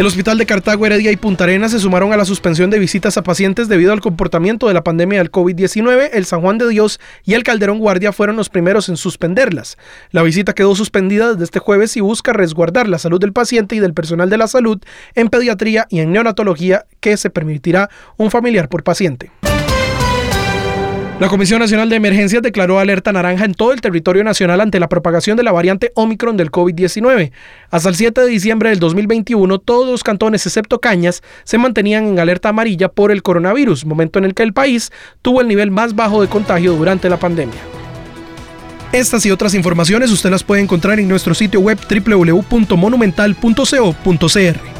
El Hospital de Cartago, Heredia y Punta Arenas se sumaron a la suspensión de visitas a pacientes debido al comportamiento de la pandemia del COVID-19. El San Juan de Dios y el Calderón Guardia fueron los primeros en suspenderlas. La visita quedó suspendida desde este jueves y busca resguardar la salud del paciente y del personal de la salud en pediatría y en neonatología que se permitirá un familiar por paciente. La Comisión Nacional de Emergencias declaró alerta naranja en todo el territorio nacional ante la propagación de la variante Omicron del COVID-19. Hasta el 7 de diciembre del 2021, todos los cantones excepto Cañas se mantenían en alerta amarilla por el coronavirus, momento en el que el país tuvo el nivel más bajo de contagio durante la pandemia. Estas y otras informaciones usted las puede encontrar en nuestro sitio web www.monumental.co.cr.